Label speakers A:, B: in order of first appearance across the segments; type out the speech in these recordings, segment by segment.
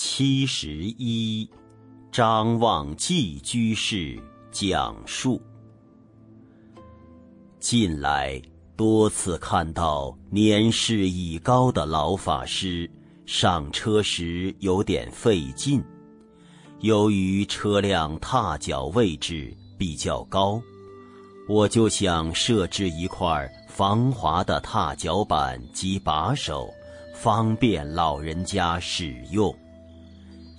A: 七十一，张望寄居士讲述。近来多次看到年事已高的老法师上车时有点费劲，由于车辆踏脚位置比较高，我就想设置一块防滑的踏脚板及把手。方便老人家使用。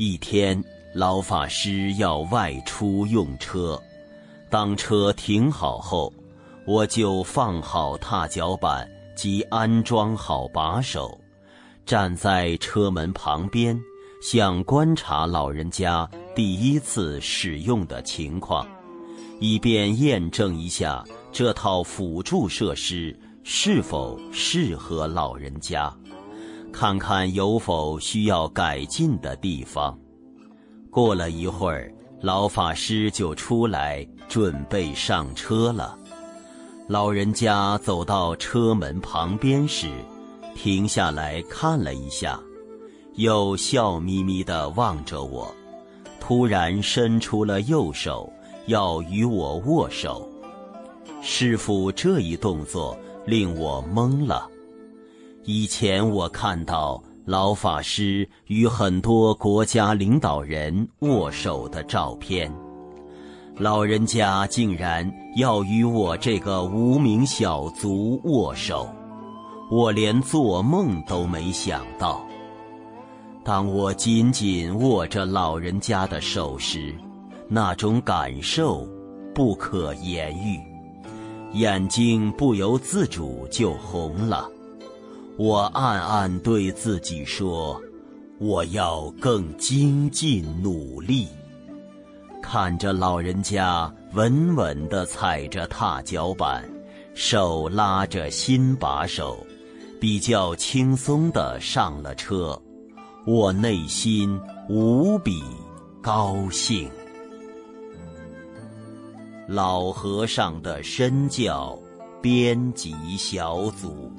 A: 一天，老法师要外出用车，当车停好后，我就放好踏脚板及安装好把手，站在车门旁边，想观察老人家第一次使用的情况，以便验证一下这套辅助设施是否适合老人家。看看有否需要改进的地方。过了一会儿，老法师就出来准备上车了。老人家走到车门旁边时，停下来看了一下，又笑眯眯地望着我，突然伸出了右手，要与我握手。师傅这一动作令我懵了。以前我看到老法师与很多国家领导人握手的照片，老人家竟然要与我这个无名小卒握手，我连做梦都没想到。当我紧紧握着老人家的手时，那种感受不可言喻，眼睛不由自主就红了。我暗暗对自己说：“我要更精进努力。”看着老人家稳稳地踩着踏脚板，手拉着新把手，比较轻松地上了车，我内心无比高兴。老和尚的身教，编辑小组。